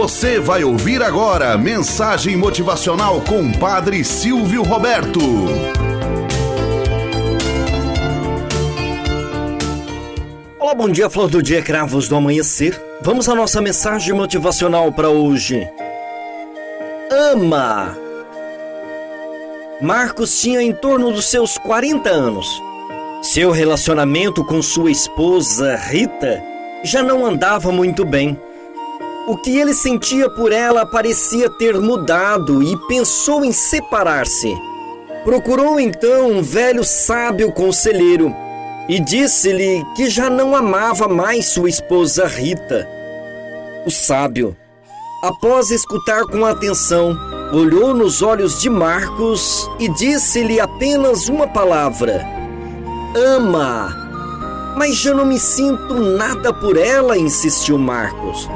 Você vai ouvir agora mensagem motivacional com Padre Silvio Roberto. Olá, bom dia, flor do dia, cravos do amanhecer. Vamos à nossa mensagem motivacional para hoje. Ama! Marcos tinha em torno dos seus 40 anos. Seu relacionamento com sua esposa, Rita, já não andava muito bem. O que ele sentia por ela parecia ter mudado e pensou em separar-se. Procurou então um velho sábio conselheiro e disse-lhe que já não amava mais sua esposa Rita. O sábio, após escutar com atenção, olhou nos olhos de Marcos e disse-lhe apenas uma palavra: Ama. Mas já não me sinto nada por ela, insistiu Marcos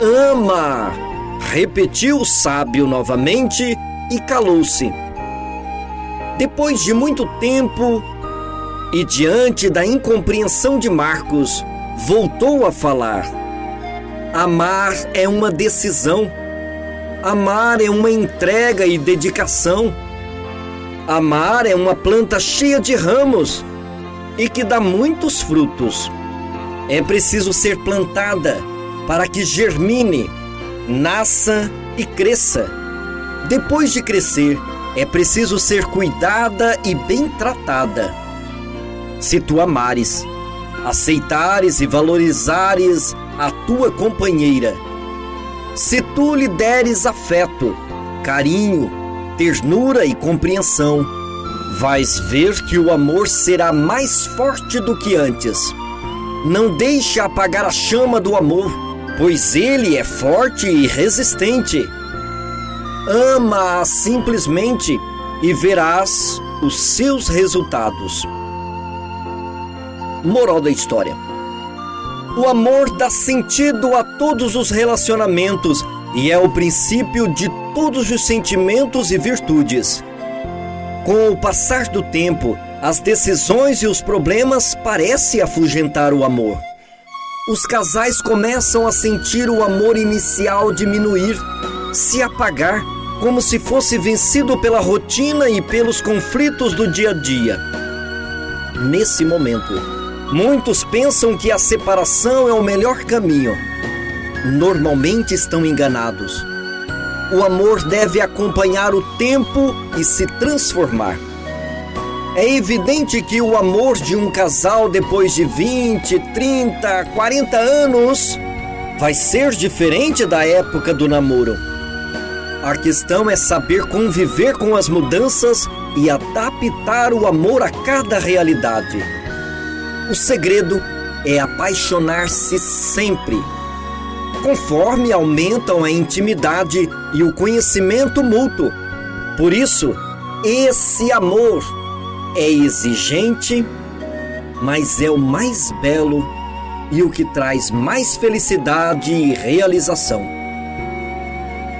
ama! Repetiu o sábio novamente e calou-se. Depois de muito tempo e diante da incompreensão de Marcos, voltou a falar. Amar é uma decisão. Amar é uma entrega e dedicação. Amar é uma planta cheia de ramos e que dá muitos frutos. É preciso ser plantada para que germine, nasça e cresça. Depois de crescer, é preciso ser cuidada e bem tratada. Se tu amares, aceitares e valorizares a tua companheira, se tu lhe deres afeto, carinho, ternura e compreensão, vais ver que o amor será mais forte do que antes. Não deixe apagar a chama do amor pois ele é forte e resistente. Ama-a simplesmente e verás os seus resultados. Moral da história: O amor dá sentido a todos os relacionamentos e é o princípio de todos os sentimentos e virtudes. Com o passar do tempo, as decisões e os problemas parecem afugentar o amor os casais começam a sentir o amor inicial diminuir, se apagar, como se fosse vencido pela rotina e pelos conflitos do dia a dia. Nesse momento, muitos pensam que a separação é o melhor caminho. Normalmente estão enganados. O amor deve acompanhar o tempo e se transformar. É evidente que o amor de um casal depois de 20, 30, 40 anos vai ser diferente da época do namoro. A questão é saber conviver com as mudanças e adaptar o amor a cada realidade. O segredo é apaixonar-se sempre. Conforme aumentam a intimidade e o conhecimento mútuo. Por isso, esse amor é exigente, mas é o mais belo e o que traz mais felicidade e realização.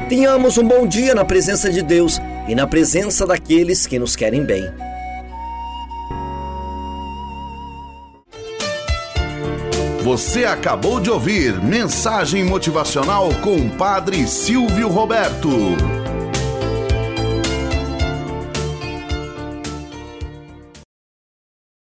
Tenhamos um bom dia na presença de Deus e na presença daqueles que nos querem bem. Você acabou de ouvir Mensagem Motivacional com o Padre Silvio Roberto.